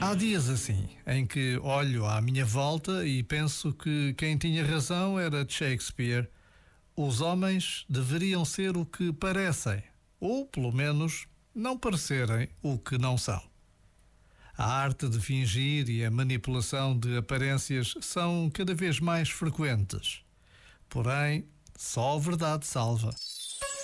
Há dias assim, em que olho à minha volta e penso que quem tinha razão era Shakespeare. Os homens deveriam ser o que parecem, ou pelo menos não parecerem o que não são. A arte de fingir e a manipulação de aparências são cada vez mais frequentes. Porém, só a verdade salva.